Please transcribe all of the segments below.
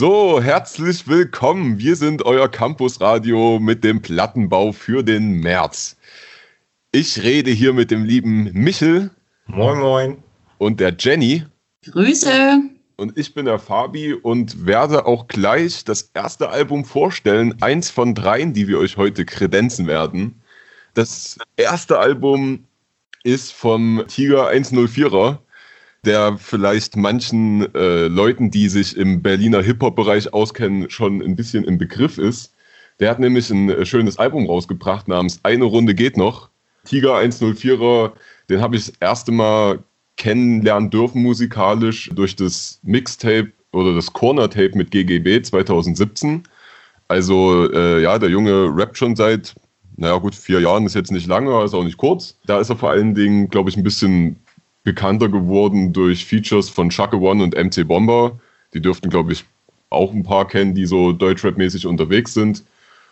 So, herzlich willkommen. Wir sind euer Campusradio mit dem Plattenbau für den März. Ich rede hier mit dem lieben Michel. Moin, moin. Und der Jenny. Grüße. Und ich bin der Fabi und werde auch gleich das erste Album vorstellen. Eins von dreien, die wir euch heute kredenzen werden. Das erste Album ist vom Tiger 104er der vielleicht manchen äh, Leuten, die sich im Berliner Hip-Hop-Bereich auskennen, schon ein bisschen im Begriff ist. Der hat nämlich ein äh, schönes Album rausgebracht namens Eine Runde geht noch. Tiger 104er, den habe ich das erste Mal kennenlernen dürfen musikalisch durch das Mixtape oder das Corner-Tape mit GGB 2017. Also äh, ja, der Junge rappt schon seit, naja gut, vier Jahren ist jetzt nicht lange, ist auch nicht kurz. Da ist er vor allen Dingen, glaube ich, ein bisschen bekannter geworden durch Features von Shaka One und MC Bomber. Die dürften, glaube ich, auch ein paar kennen, die so Deutschrap-mäßig unterwegs sind.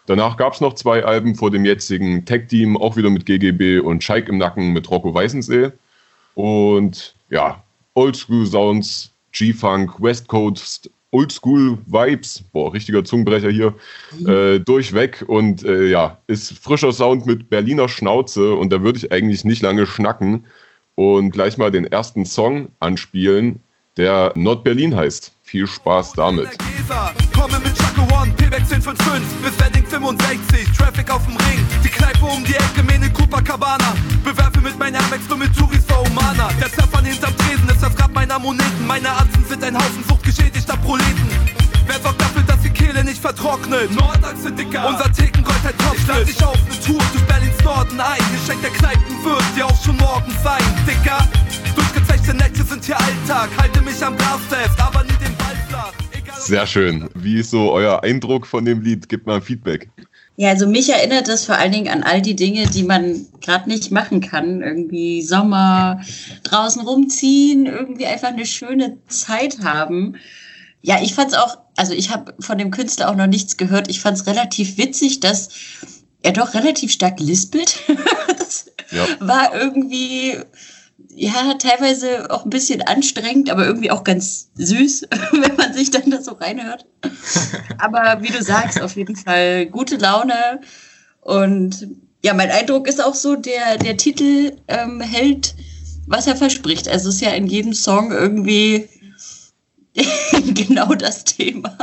Danach gab es noch zwei Alben vor dem jetzigen Tech-Team, auch wieder mit GGB und Scheik im Nacken mit Rocco Weißensee. Und ja, Oldschool Sounds, G-Funk, West Coast, Oldschool Vibes, boah, richtiger Zungenbrecher hier, mhm. äh, durchweg und äh, ja, ist frischer Sound mit Berliner Schnauze und da würde ich eigentlich nicht lange schnacken und gleich mal den ersten Song anspielen, der Nord Berlin heißt. Viel Spaß damit. Komme mit Chaco One, Payback 1055 bis Wedding 65, Traffic auf dem Ring, die Kneipe um die Ecke, Mene Copacabana, bewerfe mit meiner Amex nur mit Touris vor Humana. Der Zappern hinterm Tresen ist das Grab meiner Moneten, meine Atzen sind ein Haufen suchtgeschädigter Proleten. Wer sorgt dafür, Kehle nicht vertrocknet? Nordachse, Dicker. Unser Thekengold halt Kopfschnitt. Ich auf ne Tour durch Berlins Norden ein. Geschenk der Kneipen wird dir auch schon morgen sein, Dicker. Durchgezechte Nächte sind hier Alltag. Halte mich am Glas fest, aber nie den Ball flach. Sehr schön. Wie ist so euer Eindruck von dem Lied? Gebt mal ein Feedback. Ja, also mich erinnert das vor allen Dingen an all die Dinge, die man gerade nicht machen kann. Irgendwie Sommer, draußen rumziehen, irgendwie einfach eine schöne Zeit haben. Ja, ich fand es auch, also ich habe von dem Künstler auch noch nichts gehört. Ich fand es relativ witzig, dass er doch relativ stark lispelt. das ja. war irgendwie, ja, teilweise auch ein bisschen anstrengend, aber irgendwie auch ganz süß, wenn man sich dann da so reinhört. aber wie du sagst, auf jeden Fall gute Laune. Und ja, mein Eindruck ist auch so, der, der Titel ähm, hält, was er verspricht. Also es ist ja in jedem Song irgendwie genau das Thema.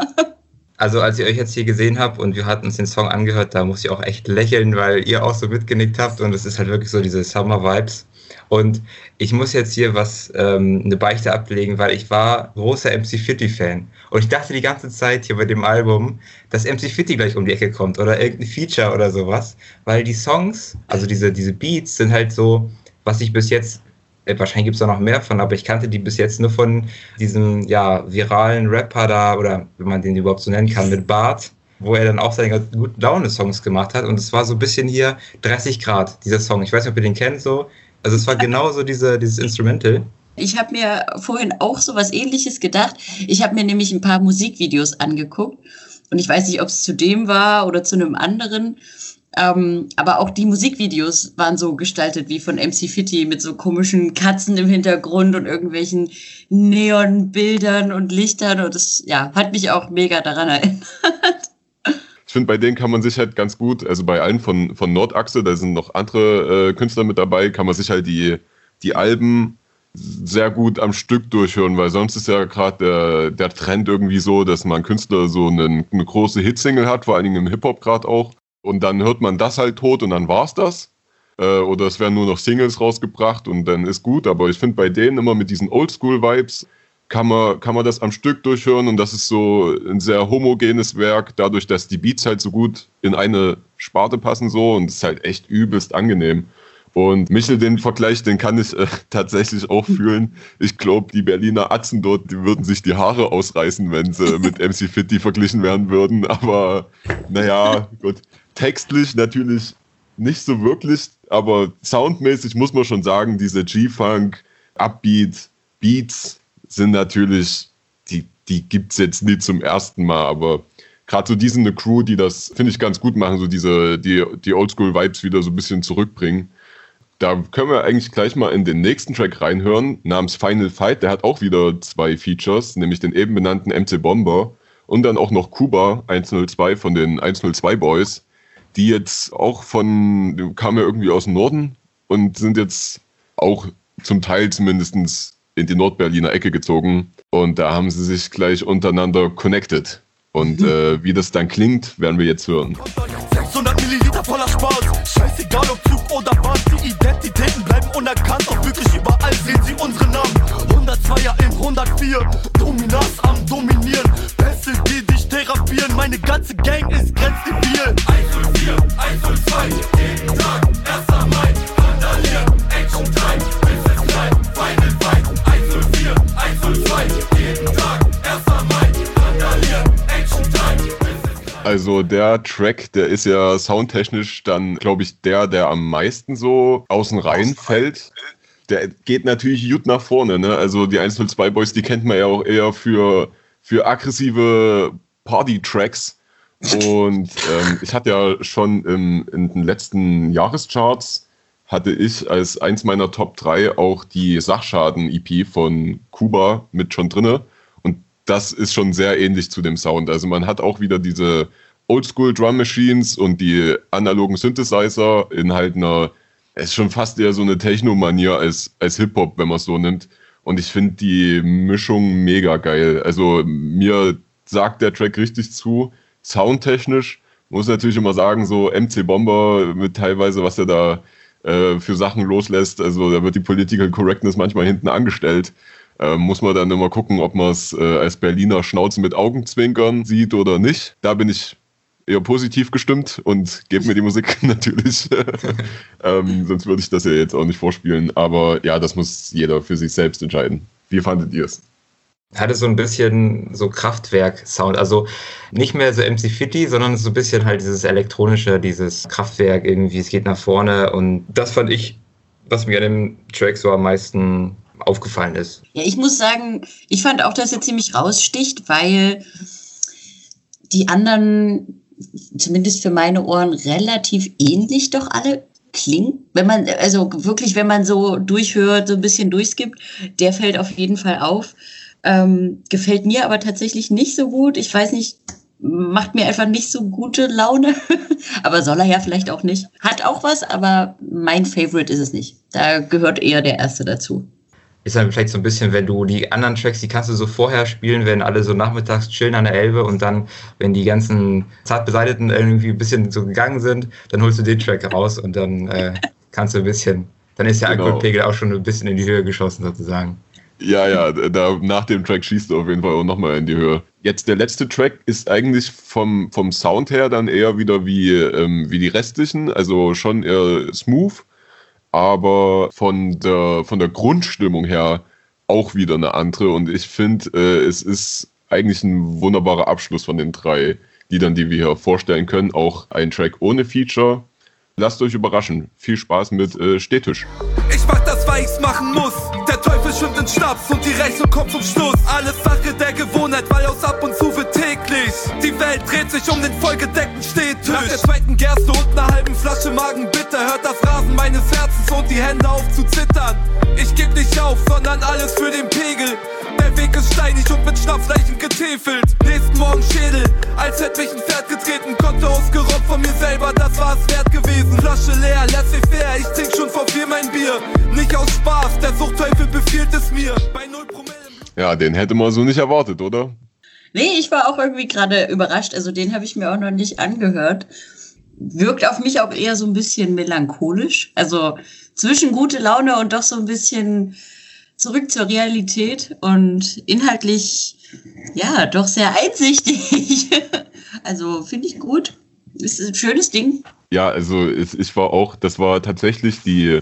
Also als ich euch jetzt hier gesehen habe und wir hatten uns den Song angehört, da muss ich auch echt lächeln, weil ihr auch so mitgenickt habt und es ist halt wirklich so diese Summer-Vibes. Und ich muss jetzt hier was, ähm, eine Beichte ablegen, weil ich war großer MC Fitty Fan. Und ich dachte die ganze Zeit hier bei dem Album, dass MC Fitty gleich um die Ecke kommt oder irgendein Feature oder sowas. Weil die Songs, also diese, diese Beats sind halt so, was ich bis jetzt wahrscheinlich gibt es da noch mehr von, aber ich kannte die bis jetzt nur von diesem ja, viralen Rapper da, oder wenn man den überhaupt so nennen kann, mit Bart, wo er dann auch seine guten Laune-Songs gemacht hat. Und es war so ein bisschen hier 30 Grad, dieser Song. Ich weiß nicht, ob ihr den kennt so. Also es war genauso diese, dieses Instrumental. Ich habe mir vorhin auch so was ähnliches gedacht. Ich habe mir nämlich ein paar Musikvideos angeguckt. Und ich weiß nicht, ob es zu dem war oder zu einem anderen. Ähm, aber auch die Musikvideos waren so gestaltet wie von MC Fitty mit so komischen Katzen im Hintergrund und irgendwelchen Neonbildern und Lichtern. Und das ja, hat mich auch mega daran erinnert. Ich finde, bei denen kann man sich halt ganz gut, also bei allen von, von Nordachse, da sind noch andere äh, Künstler mit dabei, kann man sich halt die, die Alben sehr gut am Stück durchhören, weil sonst ist ja gerade der, der Trend irgendwie so, dass man Künstler so eine, eine große Hitsingle hat, vor allen Dingen im Hip-Hop gerade auch und dann hört man das halt tot und dann war's das. Äh, oder es werden nur noch Singles rausgebracht und dann ist gut. Aber ich finde bei denen immer mit diesen Oldschool-Vibes kann man, kann man das am Stück durchhören und das ist so ein sehr homogenes Werk, dadurch, dass die Beats halt so gut in eine Sparte passen so und es ist halt echt übelst angenehm. Und Michel, den Vergleich, den kann ich äh, tatsächlich auch fühlen. Ich glaube, die Berliner Atzen dort, die würden sich die Haare ausreißen, wenn sie mit MC Fitty verglichen werden würden. Aber naja, gut textlich natürlich nicht so wirklich, aber soundmäßig muss man schon sagen, diese G-Funk, Upbeat, Beats sind natürlich, die, die gibt es jetzt nicht zum ersten Mal, aber gerade so diese eine Crew, die das, finde ich, ganz gut machen, so diese, die, die Oldschool-Vibes wieder so ein bisschen zurückbringen. Da können wir eigentlich gleich mal in den nächsten Track reinhören, namens Final Fight. Der hat auch wieder zwei Features, nämlich den eben benannten MC Bomber Und dann auch noch Kuba 102 von den 102 Boys, die jetzt auch von, kamen ja irgendwie aus dem Norden und sind jetzt auch zum Teil zumindest in die Nordberliner Ecke gezogen. Und da haben sie sich gleich untereinander connected. Und mhm. äh, wie das dann klingt, werden wir jetzt hören. 600 Milliliter voller Spaß. Scheißegal ob Zug oder Bahn. Die Identitäten bleiben unerkannt. Doch wirklich überall sehen sie unsere Namen. 102er in 104. Dominanz am Dominieren. Pässe, die dich therapieren. Meine ganze Gang ist grenzdebil. 104, Also der Track, der ist ja soundtechnisch dann, glaube ich, der, der am meisten so außen rein fällt. Der geht natürlich gut nach vorne. Ne? Also die 102 Boys, die kennt man ja auch eher für, für aggressive Party-Tracks. Und ähm, ich hatte ja schon im, in den letzten Jahrescharts hatte ich als eins meiner Top 3 auch die Sachschaden-EP von Kuba mit schon drinne das ist schon sehr ähnlich zu dem Sound. Also man hat auch wieder diese Oldschool Drum Machines und die analogen Synthesizer in halt einer, es ist schon fast eher so eine Techno-Manier als, als Hip-Hop, wenn man es so nimmt. Und ich finde die Mischung mega geil. Also mir sagt der Track richtig zu. Soundtechnisch muss natürlich immer sagen, so MC Bomber mit teilweise, was er da äh, für Sachen loslässt. Also da wird die Political Correctness manchmal hinten angestellt. Äh, muss man dann immer gucken, ob man es äh, als Berliner Schnauze mit Augenzwinkern sieht oder nicht. Da bin ich eher positiv gestimmt und gebe mir die Musik natürlich. ähm, sonst würde ich das ja jetzt auch nicht vorspielen. Aber ja, das muss jeder für sich selbst entscheiden. Wie fandet ihr es? Hatte so ein bisschen so Kraftwerk-Sound. Also nicht mehr so MC Fitty, sondern so ein bisschen halt dieses elektronische, dieses Kraftwerk irgendwie. Es geht nach vorne und das fand ich, was mir an dem Track so am meisten aufgefallen ist. Ja, ich muss sagen, ich fand auch, dass er ziemlich raussticht, weil die anderen, zumindest für meine Ohren, relativ ähnlich doch alle klingen. Wenn man, also wirklich, wenn man so durchhört, so ein bisschen durchskippt, der fällt auf jeden Fall auf. Ähm, gefällt mir aber tatsächlich nicht so gut. Ich weiß nicht, macht mir einfach nicht so gute Laune. aber soll er ja vielleicht auch nicht. Hat auch was, aber mein Favorite ist es nicht. Da gehört eher der erste dazu ist dann vielleicht so ein bisschen, wenn du die anderen Tracks, die kannst du so vorher spielen, wenn alle so nachmittags chillen an der Elbe und dann, wenn die ganzen zart beseiteten irgendwie ein bisschen so gegangen sind, dann holst du den Track raus und dann äh, kannst du ein bisschen, dann ist der genau. Alkoholpegel auch schon ein bisschen in die Höhe geschossen sozusagen. Ja, ja, da, nach dem Track schießt du auf jeden Fall auch nochmal in die Höhe. Jetzt der letzte Track ist eigentlich vom, vom Sound her dann eher wieder wie, ähm, wie die restlichen, also schon eher smooth aber von der, von der Grundstimmung her auch wieder eine andere. Und ich finde, äh, es ist eigentlich ein wunderbarer Abschluss von den drei Liedern, die wir hier vorstellen können. Auch ein Track ohne Feature. Lasst euch überraschen. Viel Spaß mit äh, Städtisch. Ich mach das, weil ich's machen muss. Der Teufel schwimmt in Schnaps und die Rechnung kommt zum Schluss. Alles Sache der Gewohnheit, weil aus ab und zu wird täglich. Die Welt dreht sich um den vollgedeckten Städtisch. Nach der zweiten Gerste und einer halben Flasche Magenbitter hört das Rasen meines Herzens und die Hände auf zu zittern. Ich geb nicht auf, sondern alles für den Pegel. Der Weg ist steinig und mit Schnapsleichen getäfelt. Nächsten Morgen Schädel, als hätte mich ein Pferd getreten. Konto ausgerobbt von mir selber, das war es wert gewesen. Flasche leer, laissez-faire, ich trink schon vor vier mein Bier. Nicht aus Spaß, der Suchtteufel befiehlt es mir. Bei null Promille. Ja, den hätte man so nicht erwartet, oder? Nee, ich war auch irgendwie gerade überrascht. Also den habe ich mir auch noch nicht angehört. Wirkt auf mich auch eher so ein bisschen melancholisch. Also zwischen gute Laune und doch so ein bisschen zurück zur Realität und inhaltlich, ja, doch sehr einsichtig. also finde ich gut. Ist ein schönes Ding. Ja, also ich war auch, das war tatsächlich die,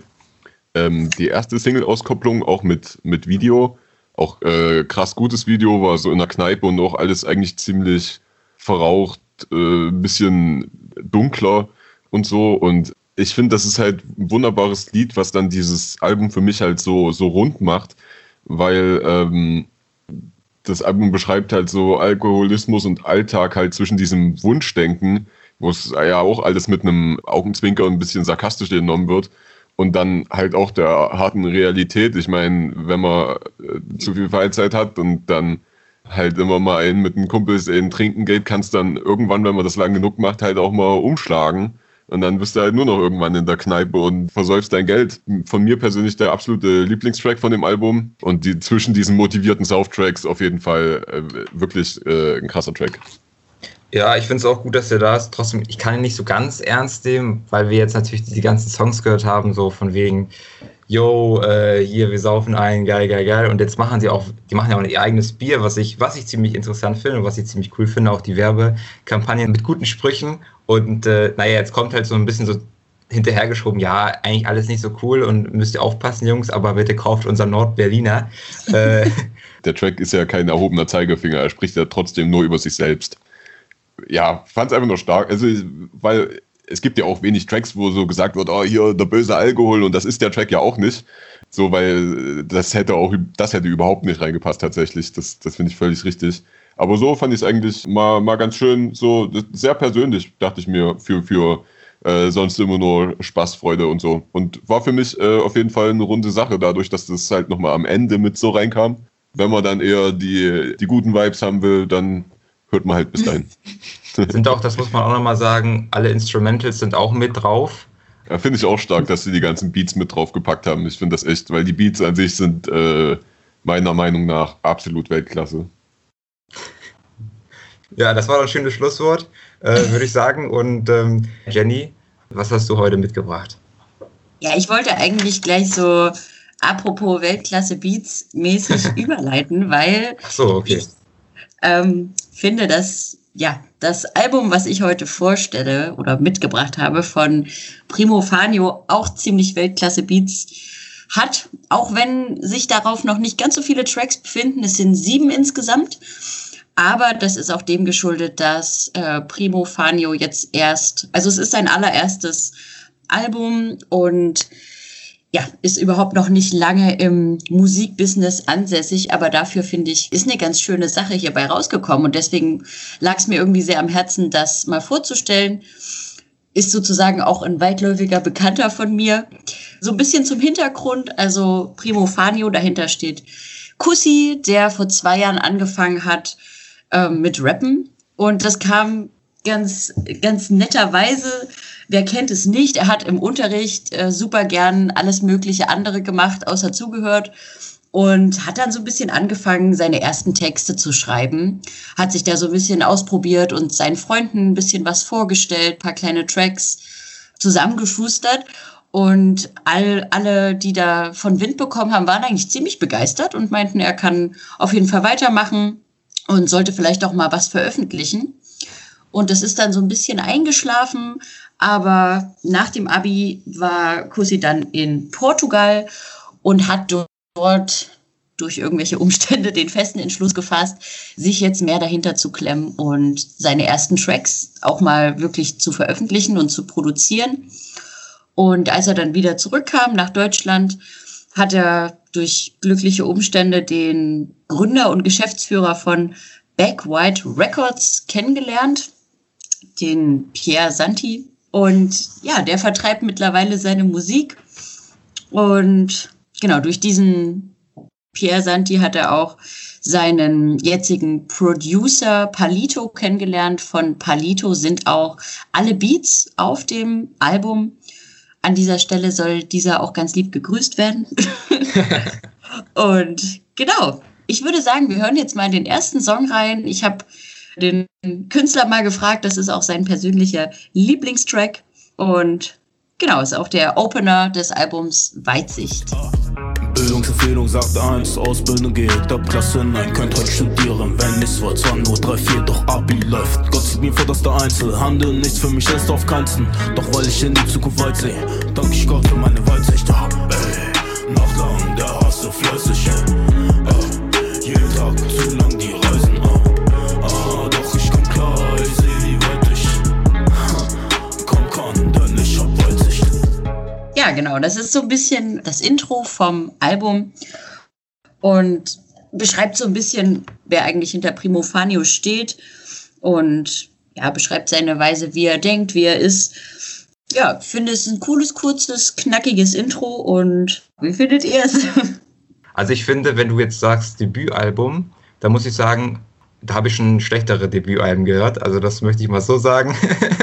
ähm, die erste Single-Auskopplung, auch mit, mit Video. Auch äh, krass gutes Video, war so in der Kneipe und auch alles eigentlich ziemlich verraucht, äh, ein bisschen dunkler und so. Und ich finde, das ist halt ein wunderbares Lied, was dann dieses Album für mich halt so, so rund macht, weil ähm, das Album beschreibt halt so Alkoholismus und Alltag halt zwischen diesem Wunschdenken, wo es ja auch alles mit einem Augenzwinker und ein bisschen sarkastisch genommen wird und dann halt auch der harten Realität. Ich meine, wenn man äh, zu viel Freizeit hat und dann halt immer mal einen mit den Kumpels in trinken geht, kannst dann irgendwann, wenn man das lang genug macht, halt auch mal umschlagen. Und dann bist du halt nur noch irgendwann in der Kneipe und versäufst dein Geld. Von mir persönlich der absolute Lieblingstrack von dem Album. Und die, zwischen diesen motivierten Soundtracks auf jeden Fall äh, wirklich äh, ein krasser Track. Ja, ich finde es auch gut, dass er da ist. Trotzdem, ich kann ihn nicht so ganz ernst nehmen, weil wir jetzt natürlich die ganzen Songs gehört haben, so von wegen, yo, äh, hier, wir saufen ein, geil, geil, geil. Und jetzt machen sie auch, die machen ja auch ihr eigenes Bier, was ich, was ich ziemlich interessant finde und was ich ziemlich cool finde, auch die Werbekampagnen mit guten Sprüchen. Und äh, naja, jetzt kommt halt so ein bisschen so hinterhergeschoben, ja, eigentlich alles nicht so cool und müsst ihr aufpassen, Jungs, aber bitte kauft unser Nordberliner. äh, Der Track ist ja kein erhobener Zeigefinger, er spricht ja trotzdem nur über sich selbst. Ja, fand es einfach nur stark. Also, weil es gibt ja auch wenig Tracks, wo so gesagt wird, oh, hier der böse Alkohol und das ist der Track ja auch nicht. So, weil das hätte auch, das hätte überhaupt nicht reingepasst tatsächlich. Das, das finde ich völlig richtig. Aber so fand ich es eigentlich mal, mal ganz schön, so sehr persönlich, dachte ich mir, für, für äh, sonst immer nur Spaß, Freude und so. Und war für mich äh, auf jeden Fall eine runde Sache, dadurch, dass das halt nochmal am Ende mit so reinkam. Wenn man dann eher die, die guten Vibes haben will, dann hört man halt bis dahin. sind auch, das muss man auch nochmal sagen, alle Instrumentals sind auch mit drauf. Ja, finde ich auch stark, dass sie die ganzen Beats mit drauf gepackt haben. Ich finde das echt, weil die Beats an sich sind äh, meiner Meinung nach absolut Weltklasse. Ja, das war ein schönes Schlusswort, äh, würde ich sagen. Und ähm, Jenny, was hast du heute mitgebracht? Ja, ich wollte eigentlich gleich so apropos Weltklasse Beats mäßig überleiten, weil so, okay. ich ähm, finde, dass ja, das Album, was ich heute vorstelle oder mitgebracht habe von Primo Fanio, auch ziemlich Weltklasse Beats hat, auch wenn sich darauf noch nicht ganz so viele Tracks befinden. Es sind sieben insgesamt. Aber das ist auch dem geschuldet, dass äh, Primo Fanio jetzt erst, also es ist sein allererstes Album und ja, ist überhaupt noch nicht lange im Musikbusiness ansässig, aber dafür finde ich, ist eine ganz schöne Sache hierbei rausgekommen und deswegen lag es mir irgendwie sehr am Herzen, das mal vorzustellen. Ist sozusagen auch ein weitläufiger Bekannter von mir. So ein bisschen zum Hintergrund, also Primo Fanio, dahinter steht Kussi, der vor zwei Jahren angefangen hat äh, mit Rappen und das kam ganz, ganz netterweise Wer kennt es nicht? Er hat im Unterricht äh, super gern alles mögliche andere gemacht, außer zugehört und hat dann so ein bisschen angefangen, seine ersten Texte zu schreiben. Hat sich da so ein bisschen ausprobiert und seinen Freunden ein bisschen was vorgestellt, paar kleine Tracks zusammengeschustert. Und all, alle, die da von Wind bekommen haben, waren eigentlich ziemlich begeistert und meinten, er kann auf jeden Fall weitermachen und sollte vielleicht auch mal was veröffentlichen. Und das ist dann so ein bisschen eingeschlafen, aber nach dem Abi war Kussi dann in Portugal und hat dort durch irgendwelche Umstände den festen Entschluss gefasst, sich jetzt mehr dahinter zu klemmen und seine ersten Tracks auch mal wirklich zu veröffentlichen und zu produzieren. Und als er dann wieder zurückkam nach Deutschland, hat er durch glückliche Umstände den Gründer und Geschäftsführer von Back White Records kennengelernt, den Pierre Santi. Und ja, der vertreibt mittlerweile seine Musik. Und genau, durch diesen Pierre Santi hat er auch seinen jetzigen Producer Palito kennengelernt. Von Palito sind auch alle Beats auf dem Album. An dieser Stelle soll dieser auch ganz lieb gegrüßt werden. Und genau, ich würde sagen, wir hören jetzt mal in den ersten Song rein. Ich habe den Künstler mal gefragt. Das ist auch sein persönlicher Lieblingstrack. Und genau, ist auch der Opener des Albums Weitsicht. Bildungsempfehlung sagt eins, Ausbildung geht ab Klasse 9, könnt heute studieren, wenn nichts wird, zwar nur 3, 4, doch Abi läuft. Gott sieht mir vor, dass der Einzelhandel nichts für mich ist auf keinsten, doch weil ich in die Zukunft weit sehe, danke ich Gott für meine Weitsicht. Ey, nachtlang der Hass so fleißig, ey, Ja, genau. Das ist so ein bisschen das Intro vom Album und beschreibt so ein bisschen, wer eigentlich hinter Primo Fanio steht und ja, beschreibt seine Weise, wie er denkt, wie er ist. Ja, finde es ein cooles, kurzes, knackiges Intro und wie findet ihr es? Also ich finde, wenn du jetzt sagst Debütalbum, da muss ich sagen, da habe ich schon schlechtere Debütalben gehört. Also das möchte ich mal so sagen.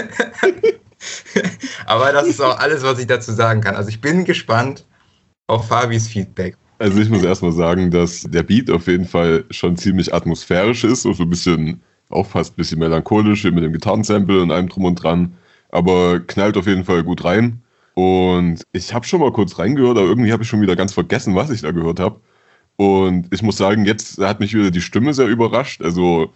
Aber das ist auch alles, was ich dazu sagen kann. Also ich bin gespannt auf Fabis Feedback. Also ich muss erstmal sagen, dass der Beat auf jeden Fall schon ziemlich atmosphärisch ist und so ein bisschen, auch fast ein bisschen melancholisch mit dem Gitarrensample und allem drum und dran. Aber knallt auf jeden Fall gut rein. Und ich habe schon mal kurz reingehört, aber irgendwie habe ich schon wieder ganz vergessen, was ich da gehört habe. Und ich muss sagen, jetzt hat mich wieder die Stimme sehr überrascht. Also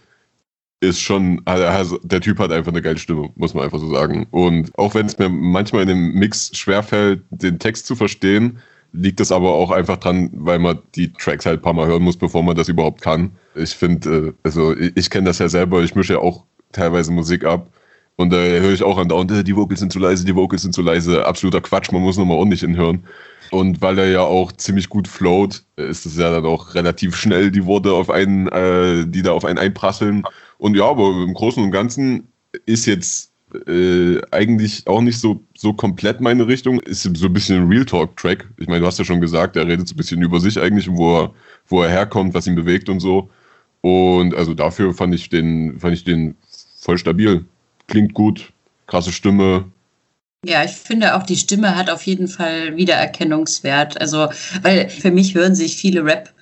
ist schon, also der Typ hat einfach eine geile Stimme, muss man einfach so sagen. Und auch wenn es mir manchmal in dem Mix schwerfällt, den Text zu verstehen, liegt das aber auch einfach dran, weil man die Tracks halt ein paar Mal hören muss, bevor man das überhaupt kann. Ich finde, äh, also ich, ich kenne das ja selber, ich mische ja auch teilweise Musik ab. Und da höre ich auch andauernd, äh, die Vocals sind zu leise, die Vocals sind zu leise. Absoluter Quatsch, man muss nochmal ordentlich hinhören. Und weil er ja auch ziemlich gut float, ist es ja dann auch relativ schnell die Worte auf einen, äh, die da auf einen einprasseln. Und ja, aber im Großen und Ganzen ist jetzt äh, eigentlich auch nicht so, so komplett meine Richtung. Ist so ein bisschen ein Real Talk-Track. Ich meine, du hast ja schon gesagt, er redet so ein bisschen über sich eigentlich, wo er, wo er herkommt, was ihn bewegt und so. Und also dafür fand ich den, fand ich den voll stabil klingt gut, krasse Stimme. Ja, ich finde auch die Stimme hat auf jeden Fall Wiedererkennungswert. Also, weil für mich hören sich viele Rap,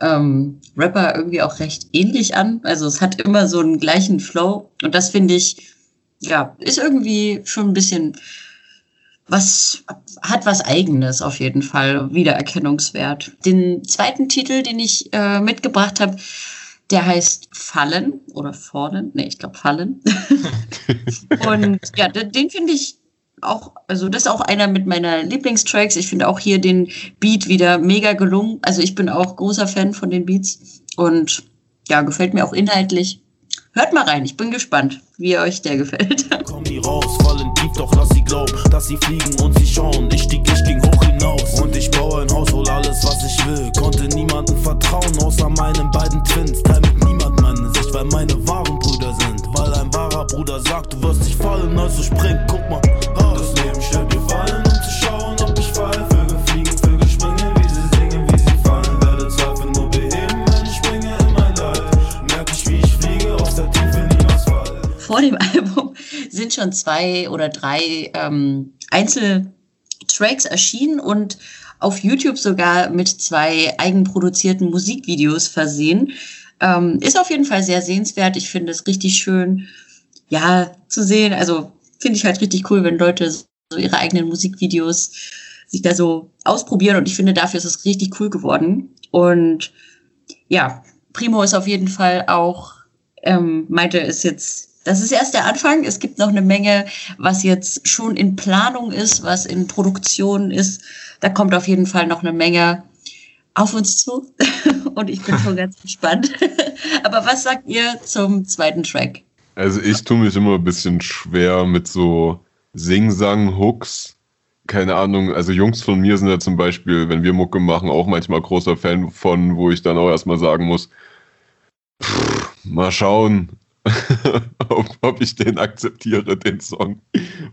ähm, Rapper irgendwie auch recht ähnlich an. Also es hat immer so einen gleichen Flow. Und das finde ich, ja, ist irgendwie schon ein bisschen was, hat was Eigenes auf jeden Fall, Wiedererkennungswert. Den zweiten Titel, den ich äh, mitgebracht habe, der heißt Fallen oder Fallen. Nee, ich glaube Fallen. und ja, den finde ich auch, also das ist auch einer mit meiner Lieblingstracks. Ich finde auch hier den Beat wieder mega gelungen. Also ich bin auch großer Fan von den Beats und ja, gefällt mir auch inhaltlich. Hört mal rein, ich bin gespannt, wie euch der gefällt. Komm nie raus, fallen tief, doch lass sie glauben, dass sie fliegen und sie schauen. Ich stieg, ich ging hoch hinaus und ich baue ein Haus, hol alles, was ich will. Konnte niemandem vertrauen, außer meinen beiden Twins. Teil mit niemand meine Sicht, weil meine wahren Brüder sind. Weil ein wahrer Bruder sagt, du wirst dich fallen, also spring, guck mal. Das Leben stellt dir Fallen, um zu schauen, ob ich fall. Vögel fliegen, Vögel springen, wie sie singen, wie sie fallen. Werde Zweifel nur beheben, wenn ich springe in mein Leid. Merk ich, wie ich fliege, aus der Tiefe niemals fall. Vor dem Album sind schon zwei oder drei ähm, Einzeltracks erschienen und auf YouTube sogar mit zwei eigenproduzierten Musikvideos versehen. Ähm, ist auf jeden Fall sehr sehenswert. Ich finde es richtig schön, ja, zu sehen. Also finde ich halt richtig cool, wenn Leute so ihre eigenen Musikvideos sich da so ausprobieren. Und ich finde, dafür ist es richtig cool geworden. Und ja, Primo ist auf jeden Fall auch, ähm, meinte, ist jetzt das ist erst der Anfang. Es gibt noch eine Menge, was jetzt schon in Planung ist, was in Produktion ist. Da kommt auf jeden Fall noch eine Menge auf uns zu. Und ich bin schon ganz gespannt. Aber was sagt ihr zum zweiten Track? Also ich tue mich immer ein bisschen schwer mit so Sing-Sang-Hooks. Keine Ahnung, also Jungs von mir sind ja zum Beispiel, wenn wir Mucke machen, auch manchmal großer Fan von, wo ich dann auch erstmal sagen muss, pff, mal schauen. ob, ob, ich den akzeptiere, den Song.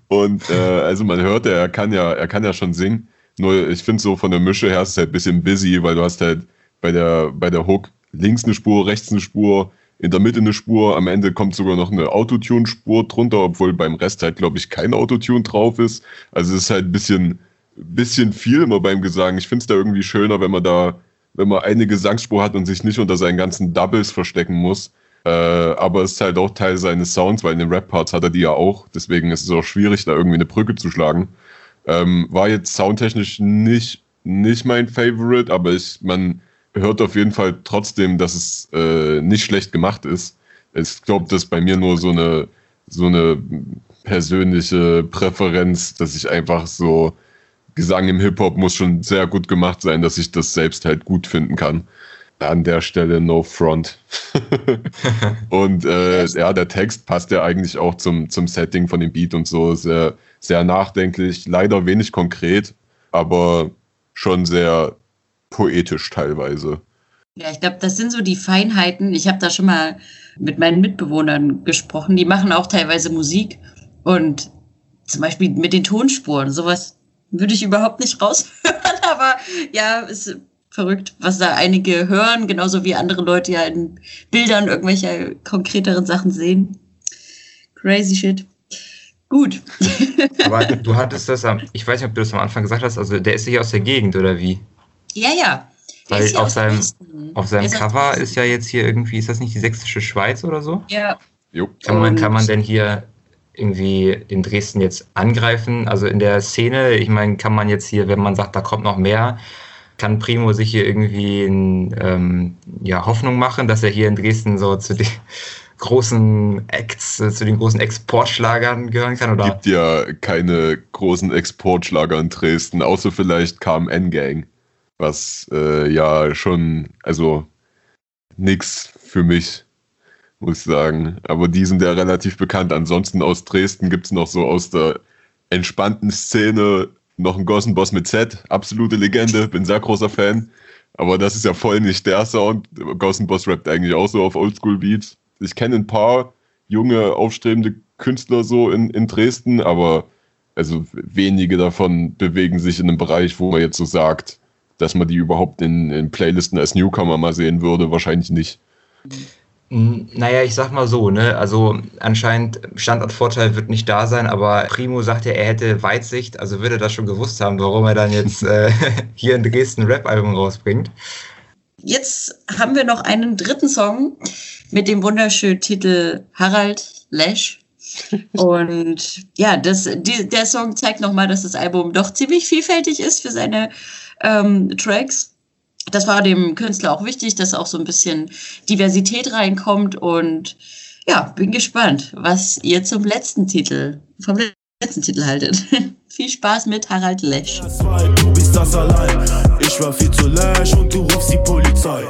Und äh, also man hört, er kann ja, er kann ja schon singen. Nur ich finde so von der Mische her ist es halt ein bisschen busy, weil du hast halt bei der, bei der Hook links eine Spur, rechts eine Spur, in der Mitte eine Spur, am Ende kommt sogar noch eine Autotune-Spur drunter, obwohl beim Rest halt, glaube ich, kein Autotune drauf ist. Also es ist halt ein bisschen, bisschen viel immer beim Gesang. Ich finde es da irgendwie schöner, wenn man da, wenn man eine Gesangsspur hat und sich nicht unter seinen ganzen Doubles verstecken muss. Äh, aber es ist halt auch Teil seines Sounds, weil in den Rap-Parts hat er die ja auch. Deswegen ist es auch schwierig, da irgendwie eine Brücke zu schlagen. Ähm, war jetzt soundtechnisch nicht, nicht mein Favorite, aber ich, man hört auf jeden Fall trotzdem, dass es äh, nicht schlecht gemacht ist. Ich glaube, das ist bei mir nur so eine, so eine persönliche Präferenz, dass ich einfach so Gesang im Hip-Hop muss schon sehr gut gemacht sein, dass ich das selbst halt gut finden kann an der Stelle No Front. und äh, ja, der Text passt ja eigentlich auch zum, zum Setting von dem Beat und so. Sehr, sehr nachdenklich, leider wenig konkret, aber schon sehr poetisch teilweise. Ja, ich glaube, das sind so die Feinheiten. Ich habe da schon mal mit meinen Mitbewohnern gesprochen. Die machen auch teilweise Musik und zum Beispiel mit den Tonspuren. Sowas würde ich überhaupt nicht raushören, aber ja, es verrückt, was da einige hören, genauso wie andere Leute ja in Bildern irgendwelche konkreteren Sachen sehen. Crazy shit. Gut. Aber du hattest das am, ich weiß nicht, ob du das am Anfang gesagt hast, also der ist hier aus der Gegend, oder wie? Ja, ja. Der Weil auf seinem, auf seinem Cover ist ja jetzt hier irgendwie, ist das nicht die sächsische Schweiz oder so? Ja. Jo. Kann man, kann man denn hier irgendwie den Dresden jetzt angreifen? Also in der Szene, ich meine, kann man jetzt hier, wenn man sagt, da kommt noch mehr, kann Primo sich hier irgendwie in, ähm, ja, Hoffnung machen, dass er hier in Dresden so zu den großen Acts, äh, zu den großen Exportschlagern gehören kann? Oder? Es gibt ja keine großen Exportschlager in Dresden, außer vielleicht KMN Gang, was äh, ja schon, also nix für mich, muss ich sagen. Aber die sind ja relativ bekannt. Ansonsten aus Dresden gibt es noch so aus der entspannten Szene noch einen Gossenboss mit Z, absolute Legende, bin sehr großer Fan. Aber das ist ja voll nicht der Sound. Gossenboss rappt eigentlich auch so auf Oldschool-Beats. Ich kenne ein paar junge, aufstrebende Künstler so in, in Dresden, aber also wenige davon bewegen sich in einem Bereich, wo man jetzt so sagt, dass man die überhaupt in, in Playlisten als Newcomer mal sehen würde. Wahrscheinlich nicht. Naja, ich sag mal so, ne? Also anscheinend Standortvorteil wird nicht da sein, aber Primo sagt ja, er hätte Weitsicht, also würde das schon gewusst haben, warum er dann jetzt äh, hier in Dresden ein Rap-Album rausbringt. Jetzt haben wir noch einen dritten Song mit dem wunderschönen Titel Harald Lesch. Und ja, das, die, der Song zeigt nochmal, dass das Album doch ziemlich vielfältig ist für seine ähm, Tracks das war dem Künstler auch wichtig, dass auch so ein bisschen Diversität reinkommt und ja, bin gespannt, was ihr zum letzten Titel, vom letzten Titel haltet. viel Spaß mit Harald Lesch. Du bist das allein. Ich war viel zu läsch und du rufst die Polizei.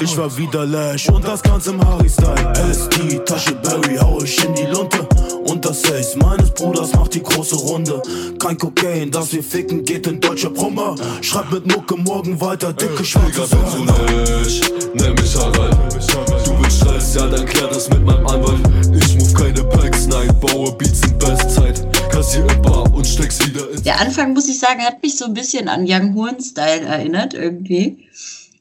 Ich war wieder läsch und das Ganze im Harry-Style. LSD, Tasche Berry, hau ich in die Lunte. Und das Ace meines Bruders macht die große Runde. Kein Kokain, das wir ficken, geht in deutscher Brummer. Schreib mit Mucke morgen weiter, dicke Schweizer Lesch, nenn mich Harald. Du willst Stress, ja dann klär das mit meinem Anwalt. Ich move keine Packs, nein, baue Beats in Bestzeit. Kassier im Bar und steck's wieder in. Der Anfang, muss ich sagen, hat mich so ein bisschen an Young Horn-Style erinnert, irgendwie.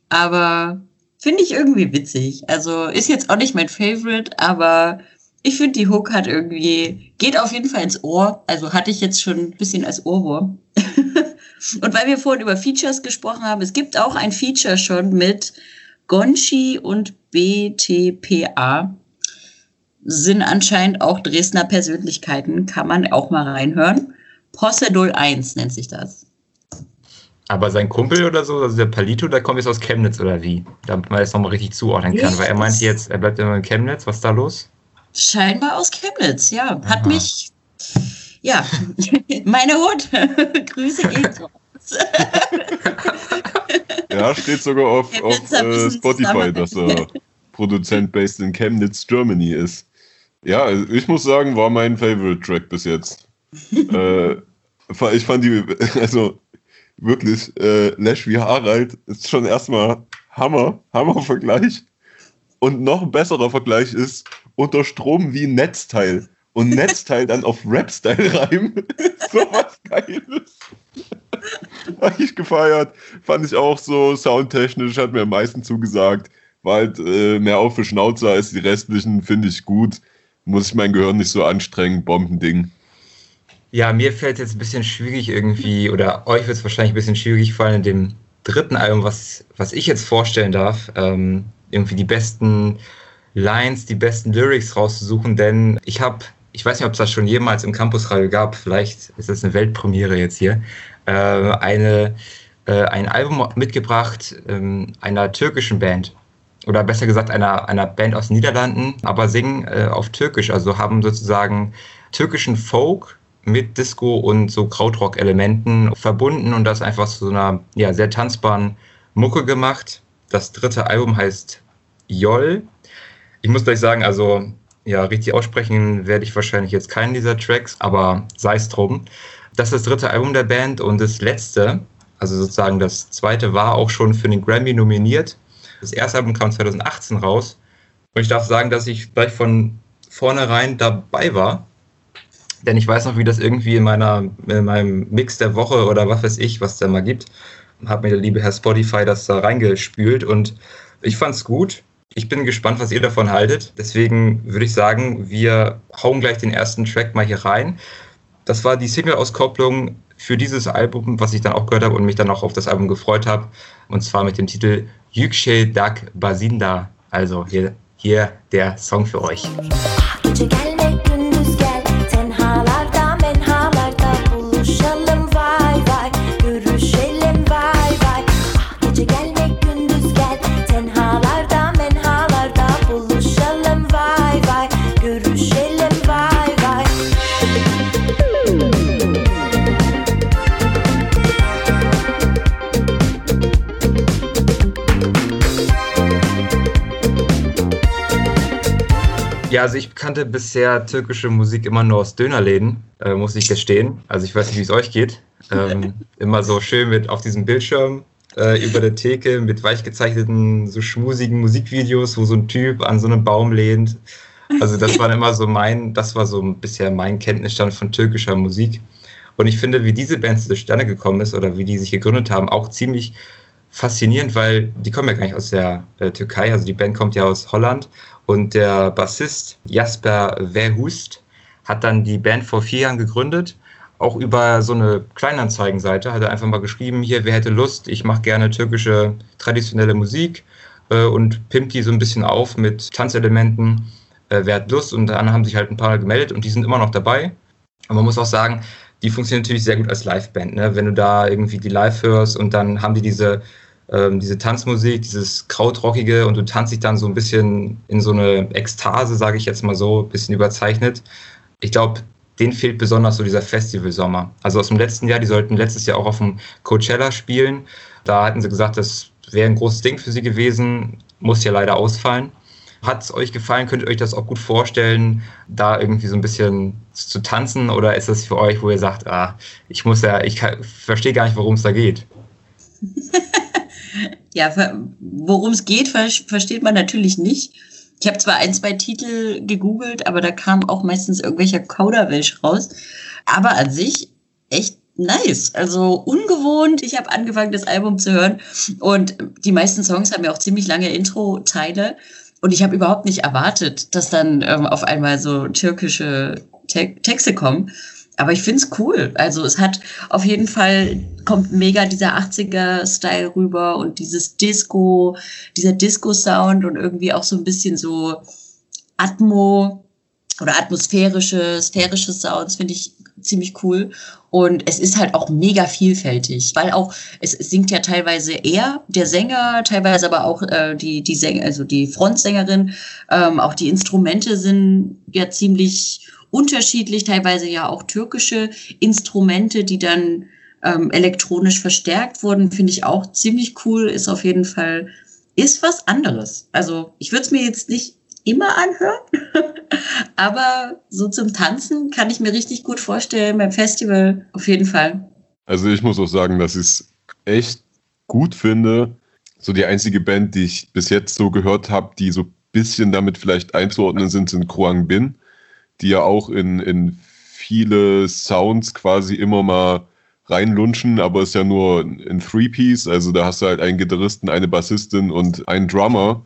Aber finde ich irgendwie witzig. Also ist jetzt auch nicht mein Favorite, aber ich finde, die Hook hat irgendwie, geht auf jeden Fall ins Ohr. Also hatte ich jetzt schon ein bisschen als Ohrwurm. und weil wir vorhin über Features gesprochen haben, es gibt auch ein Feature schon mit Gonchi und BTPA. Sind anscheinend auch Dresdner Persönlichkeiten, kann man auch mal reinhören. Posse 01 nennt sich das. Aber sein Kumpel oder so, also der Palito, der kommt jetzt aus Chemnitz oder wie? Damit man das nochmal richtig zuordnen kann. Weil er meint jetzt, er bleibt immer in Chemnitz. Was ist da los? Scheinbar aus Chemnitz, ja. Hat Aha. mich, ja, meine Hut. Grüße gehen raus. ja, steht sogar auf, auf äh, Spotify, dass er Produzent based in Chemnitz, Germany ist. Ja, also ich muss sagen, war mein Favorite Track bis jetzt. äh, ich fand die, also wirklich, äh, Lash wie Harald ist schon erstmal Hammer, Hammer-Vergleich. Und noch ein besserer Vergleich ist unter Strom wie ein Netzteil. Und Netzteil dann auf Rap-Style reimen. so was Geiles. Habe ich gefeiert. Fand ich auch so soundtechnisch, hat mir am meisten zugesagt. War halt äh, mehr auf für Schnauzer als die restlichen, finde ich gut. Muss ich mein Gehirn nicht so anstrengen, Bombending. Ja, mir fällt jetzt ein bisschen schwierig irgendwie, oder euch wird es wahrscheinlich ein bisschen schwierig fallen, in dem dritten Album, was, was ich jetzt vorstellen darf, ähm, irgendwie die besten Lines, die besten Lyrics rauszusuchen, denn ich habe, ich weiß nicht, ob es das schon jemals im Campusradio gab, vielleicht ist das eine Weltpremiere jetzt hier, äh, eine, äh, ein Album mitgebracht äh, einer türkischen Band. Oder besser gesagt einer, einer Band aus den Niederlanden, aber singen äh, auf Türkisch, also haben sozusagen türkischen Folk mit Disco und so Krautrock-Elementen verbunden und das einfach zu so einer ja, sehr tanzbaren Mucke gemacht. Das dritte Album heißt Joll. Ich muss gleich sagen, also ja, richtig aussprechen werde ich wahrscheinlich jetzt keinen dieser Tracks, aber sei es drum. Das ist das dritte Album der Band und das letzte, also sozusagen das zweite, war auch schon für den Grammy nominiert. Das erste Album kam 2018 raus und ich darf sagen, dass ich gleich von vornherein dabei war denn ich weiß noch, wie das irgendwie in, meiner, in meinem Mix der Woche oder was weiß ich, was es da mal gibt, hat mir der liebe Herr Spotify das da reingespült und ich fand's gut. Ich bin gespannt, was ihr davon haltet. Deswegen würde ich sagen, wir hauen gleich den ersten Track mal hier rein. Das war die Single-Auskopplung für dieses Album, was ich dann auch gehört habe und mich dann auch auf das Album gefreut habe. Und zwar mit dem Titel Yüksel Dak Basinda. Also hier, hier der Song für euch. Ja, also ich kannte bisher türkische Musik immer nur aus Dönerläden, äh, muss ich gestehen. Also ich weiß nicht, wie es euch geht. Ähm, immer so schön mit auf diesem Bildschirm äh, über der Theke mit weich gezeichneten, so schmusigen Musikvideos, wo so ein Typ an so einem Baum lehnt. Also das war immer so mein, das war so bisher mein Kenntnisstand von türkischer Musik. Und ich finde, wie diese Band zustande gekommen ist oder wie die sich gegründet haben, auch ziemlich faszinierend, weil die kommen ja gar nicht aus der äh, Türkei, also die Band kommt ja aus Holland und der Bassist Jasper Verhust hat dann die Band vor vier Jahren gegründet. Auch über so eine Kleinanzeigenseite hat er einfach mal geschrieben, hier, wer hätte Lust, ich mache gerne türkische traditionelle Musik äh, und pimpt die so ein bisschen auf mit Tanzelementen. Äh, wer hat Lust? Und dann haben sich halt ein paar gemeldet und die sind immer noch dabei. Und man muss auch sagen, die funktionieren natürlich sehr gut als Liveband. Ne? Wenn du da irgendwie die live hörst und dann haben die diese ähm, diese Tanzmusik, dieses Krautrockige und du tanzt dich dann so ein bisschen in so eine Ekstase, sage ich jetzt mal so, ein bisschen überzeichnet. Ich glaube, denen fehlt besonders so dieser Festivalsommer. Also aus dem letzten Jahr, die sollten letztes Jahr auch auf dem Coachella spielen. Da hatten sie gesagt, das wäre ein großes Ding für sie gewesen, muss ja leider ausfallen. Hat es euch gefallen? Könnt ihr euch das auch gut vorstellen, da irgendwie so ein bisschen zu tanzen? Oder ist das für euch, wo ihr sagt, ah, ich muss ja, ich verstehe gar nicht, worum es da geht? Ja, worum es geht, versteht man natürlich nicht. Ich habe zwar ein, zwei Titel gegoogelt, aber da kam auch meistens irgendwelcher Kauderwelsch raus. Aber an sich echt nice. Also ungewohnt. Ich habe angefangen, das Album zu hören und die meisten Songs haben ja auch ziemlich lange Intro-Teile. Und ich habe überhaupt nicht erwartet, dass dann ähm, auf einmal so türkische Te Texte kommen. Aber ich finde es cool. Also es hat auf jeden Fall, kommt mega dieser 80er-Style rüber und dieses Disco, dieser Disco-Sound und irgendwie auch so ein bisschen so Atmo oder atmosphärische, sphärische Sounds finde ich ziemlich cool. Und es ist halt auch mega vielfältig, weil auch, es singt ja teilweise er, der Sänger, teilweise aber auch äh, die, die Sänger, also die Frontsängerin, ähm, auch die Instrumente sind ja ziemlich unterschiedlich, teilweise ja auch türkische Instrumente, die dann ähm, elektronisch verstärkt wurden, finde ich auch ziemlich cool, ist auf jeden Fall, ist was anderes. Also ich würde es mir jetzt nicht immer anhören, aber so zum Tanzen kann ich mir richtig gut vorstellen, beim Festival auf jeden Fall. Also ich muss auch sagen, dass ich es echt gut finde. So die einzige Band, die ich bis jetzt so gehört habe, die so ein bisschen damit vielleicht einzuordnen sind, sind Kruang Bin die ja auch in, in viele Sounds quasi immer mal reinlunschen, aber ist ja nur ein Three-Piece, also da hast du halt einen Gitarristen, eine Bassistin und einen Drummer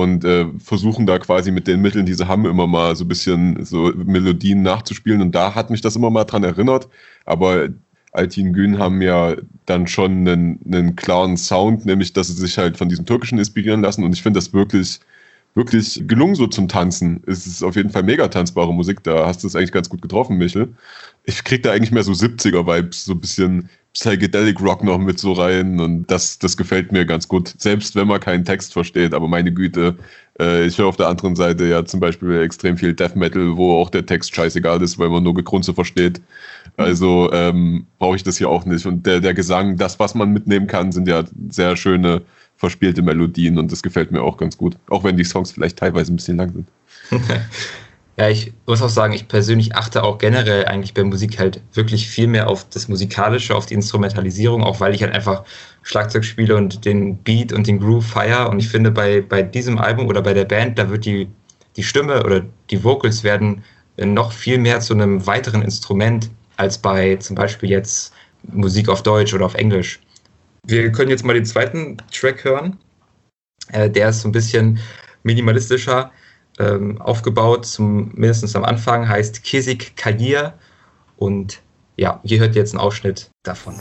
und äh, versuchen da quasi mit den Mitteln, die sie haben, immer mal so ein bisschen so Melodien nachzuspielen und da hat mich das immer mal dran erinnert, aber Altin Gün haben ja dann schon einen, einen klaren Sound, nämlich dass sie sich halt von diesem Türkischen inspirieren lassen und ich finde das wirklich wirklich gelungen so zum Tanzen. Es ist auf jeden Fall mega tanzbare Musik. Da hast du es eigentlich ganz gut getroffen, Michel. Ich krieg da eigentlich mehr so 70er-Vibes, so ein bisschen Psychedelic Rock noch mit so rein und das, das gefällt mir ganz gut. Selbst wenn man keinen Text versteht, aber meine Güte, äh, ich höre auf der anderen Seite ja zum Beispiel extrem viel Death Metal, wo auch der Text scheißegal ist, weil man nur Gegrunze versteht. Also ähm, brauche ich das hier auch nicht. Und der, der Gesang, das, was man mitnehmen kann, sind ja sehr schöne verspielte Melodien und das gefällt mir auch ganz gut. Auch wenn die Songs vielleicht teilweise ein bisschen lang sind. ja, ich muss auch sagen, ich persönlich achte auch generell eigentlich bei Musik halt wirklich viel mehr auf das Musikalische, auf die Instrumentalisierung, auch weil ich halt einfach Schlagzeug spiele und den Beat und den Groove feier. Und ich finde, bei, bei diesem Album oder bei der Band, da wird die, die Stimme oder die Vocals werden noch viel mehr zu einem weiteren Instrument als bei zum Beispiel jetzt Musik auf Deutsch oder auf Englisch. Wir können jetzt mal den zweiten Track hören. Äh, der ist so ein bisschen minimalistischer ähm, aufgebaut, zumindest am Anfang, heißt Kisik Kajir. Und ja, hier hört ihr jetzt einen Ausschnitt davon.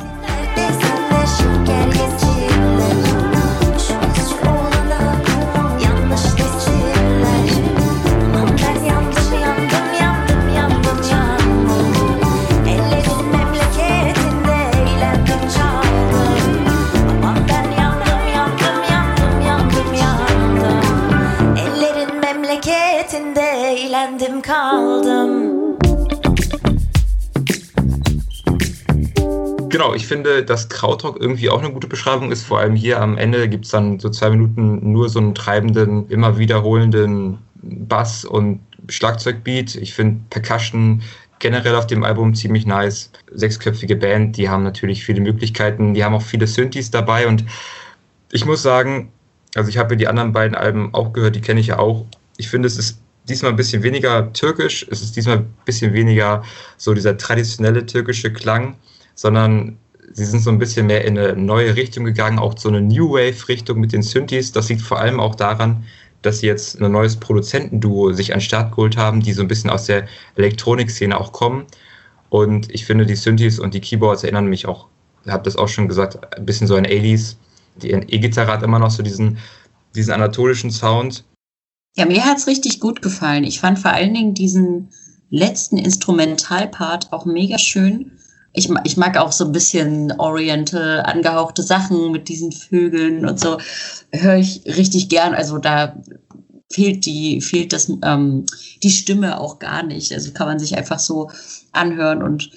Genau, ich finde, dass Krautrock irgendwie auch eine gute Beschreibung ist. Vor allem hier am Ende gibt es dann so zwei Minuten nur so einen treibenden, immer wiederholenden Bass- und Schlagzeugbeat. Ich finde Percussion generell auf dem Album ziemlich nice. Sechsköpfige Band, die haben natürlich viele Möglichkeiten. Die haben auch viele Synthes dabei und ich muss sagen, also ich habe ja die anderen beiden Alben auch gehört, die kenne ich ja auch. Ich finde, es ist diesmal ein bisschen weniger türkisch, es ist diesmal ein bisschen weniger so dieser traditionelle türkische Klang, sondern sie sind so ein bisschen mehr in eine neue Richtung gegangen, auch so eine New Wave-Richtung mit den Synthes. Das liegt vor allem auch daran, dass sie jetzt ein neues Produzentenduo sich an den Start geholt haben, die so ein bisschen aus der Elektronikszene auch kommen. Und ich finde, die Synthes und die Keyboards erinnern mich auch, ich habe das auch schon gesagt, ein bisschen so an Alies. Die E-Gitarre hat immer noch so diesen, diesen anatolischen Sound. Ja, mir hat's richtig gut gefallen. Ich fand vor allen Dingen diesen letzten Instrumentalpart auch mega schön. Ich, ich mag auch so ein bisschen Oriental angehauchte Sachen mit diesen Vögeln und so. Höre ich richtig gern. Also da fehlt die, fehlt das, ähm, die Stimme auch gar nicht. Also kann man sich einfach so anhören und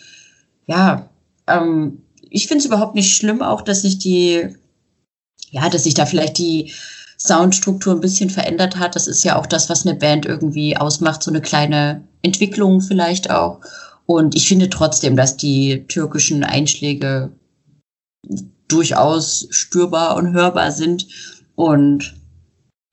ja, ähm, ich finde es überhaupt nicht schlimm auch, dass sich die, ja, dass sich da vielleicht die Soundstruktur ein bisschen verändert hat. Das ist ja auch das, was eine Band irgendwie ausmacht, so eine kleine Entwicklung vielleicht auch. Und ich finde trotzdem, dass die türkischen Einschläge durchaus spürbar und hörbar sind. Und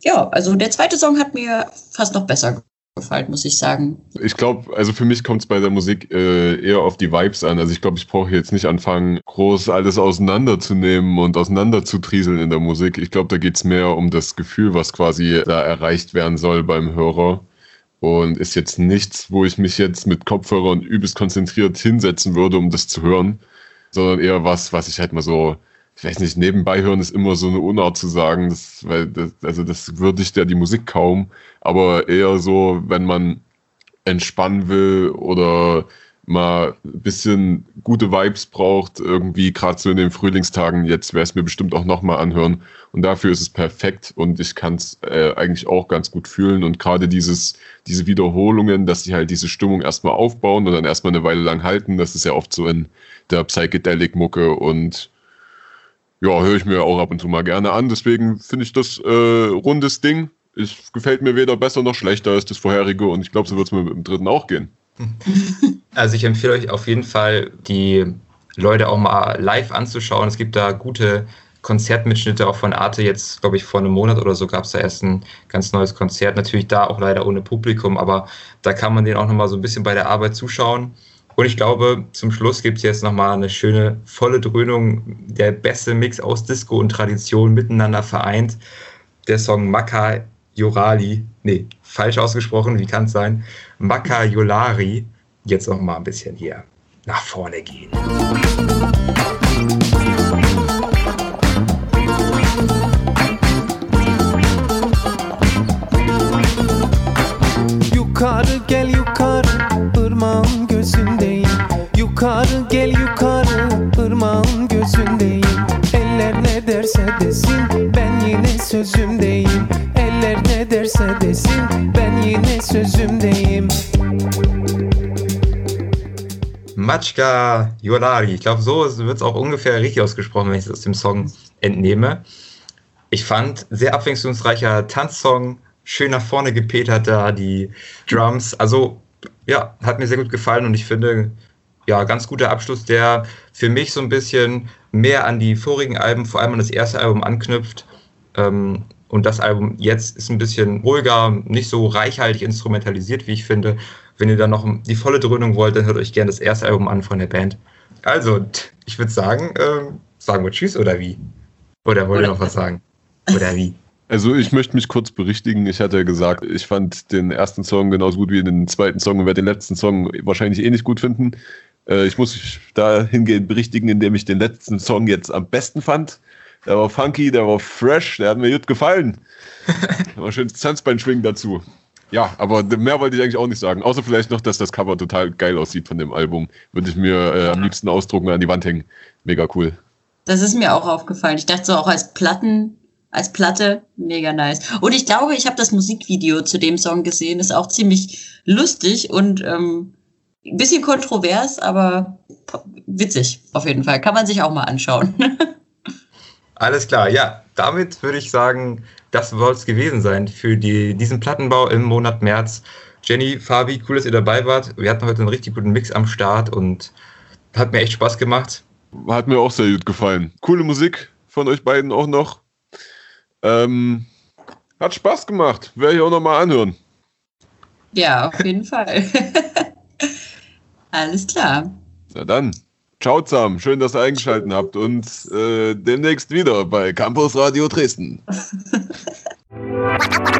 ja, also der zweite Song hat mir fast noch besser gefallen, muss ich sagen. Ich glaube, also für mich kommt es bei der Musik äh, eher auf die Vibes an. Also ich glaube, ich brauche jetzt nicht anfangen, groß alles auseinanderzunehmen und auseinanderzutrieseln in der Musik. Ich glaube, da geht es mehr um das Gefühl, was quasi da erreicht werden soll beim Hörer. Und ist jetzt nichts, wo ich mich jetzt mit Kopfhörern übelst konzentriert hinsetzen würde, um das zu hören, sondern eher was, was ich halt mal so ich weiß nicht, nebenbei hören ist immer so eine Unart zu sagen, das, weil das, also das würdigt ja die Musik kaum, aber eher so, wenn man entspannen will oder mal ein bisschen gute Vibes braucht, irgendwie gerade so in den Frühlingstagen, jetzt wäre es mir bestimmt auch nochmal anhören. Und dafür ist es perfekt und ich kann es äh, eigentlich auch ganz gut fühlen. Und gerade dieses, diese Wiederholungen, dass sie halt diese Stimmung erstmal aufbauen und dann erstmal eine Weile lang halten, das ist ja oft so in der Psychedelic-Mucke und ja, höre ich mir auch ab und zu mal gerne an. Deswegen finde ich das äh, rundes Ding. Es gefällt mir weder besser noch schlechter als das vorherige und ich glaube, so wird es mir mit dem dritten auch gehen. Also ich empfehle euch auf jeden Fall, die Leute auch mal live anzuschauen. Es gibt da gute Konzertmitschnitte auch von Arte. Jetzt, glaube ich, vor einem Monat oder so gab es da erst ein ganz neues Konzert. Natürlich da auch leider ohne Publikum, aber da kann man den auch nochmal so ein bisschen bei der Arbeit zuschauen. Und ich glaube, zum Schluss gibt es jetzt nochmal eine schöne, volle Dröhnung, der beste Mix aus Disco und Tradition miteinander vereint. Der Song Maka Yorali, nee, falsch ausgesprochen, wie kann es sein? Maka Yolari. Jetzt nochmal ein bisschen hier nach vorne gehen. Yukarı gel yukarı ırmağın gözündeyim Yukarı gel yukarı ırmağın gözündeyim Eller ne derse desin ben yine sözümdeyim Eller ne derse desin sözümdeyim Matschka Yolari. Ich glaube, so wird es auch ungefähr richtig ausgesprochen, wenn ich es aus dem Song entnehme. Ich fand sehr abwechslungsreicher Tanzsong, schön nach vorne gepetert da, die Drums. Also, ja, hat mir sehr gut gefallen und ich finde, ja, ganz guter Abschluss, der für mich so ein bisschen mehr an die vorigen Alben, vor allem an das erste Album anknüpft. Ähm, und das Album jetzt ist ein bisschen ruhiger, nicht so reichhaltig instrumentalisiert, wie ich finde. Wenn ihr dann noch die volle Dröhnung wollt, dann hört euch gerne das erste Album an von der Band. Also, ich würde sagen, äh, sagen wir Tschüss oder wie? Oder wollt ihr noch was sagen? Oder wie? Also ich möchte mich kurz berichtigen. Ich hatte ja gesagt, ich fand den ersten Song genauso gut wie den zweiten Song und werde den letzten Song wahrscheinlich eh nicht gut finden. Äh, ich muss mich da hingehen berichtigen, indem ich den letzten Song jetzt am besten fand. Der war funky, der war fresh, der hat mir gut gefallen. da war schön Tanzbein schwingen dazu. Ja, aber mehr wollte ich eigentlich auch nicht sagen. Außer vielleicht noch, dass das Cover total geil aussieht von dem Album. Würde ich mir äh, am liebsten ausdrucken und an die Wand hängen. Mega cool. Das ist mir auch aufgefallen. Ich dachte so auch als Platten, als Platte, mega nice. Und ich glaube, ich habe das Musikvideo zu dem Song gesehen. Ist auch ziemlich lustig und ähm, ein bisschen kontrovers, aber witzig auf jeden Fall. Kann man sich auch mal anschauen. Alles klar, ja. Damit würde ich sagen, das soll es gewesen sein für die, diesen Plattenbau im Monat März. Jenny, Fabi, cool, dass ihr dabei wart. Wir hatten heute einen richtig guten Mix am Start und hat mir echt Spaß gemacht. Hat mir auch sehr gut gefallen. Coole Musik von euch beiden auch noch. Ähm, hat Spaß gemacht. Werde ich auch nochmal anhören. Ja, auf jeden Fall. Alles klar. Na dann. Ciao zusammen, schön, dass ihr eingeschaltet habt und äh, demnächst wieder bei Campus Radio Dresden.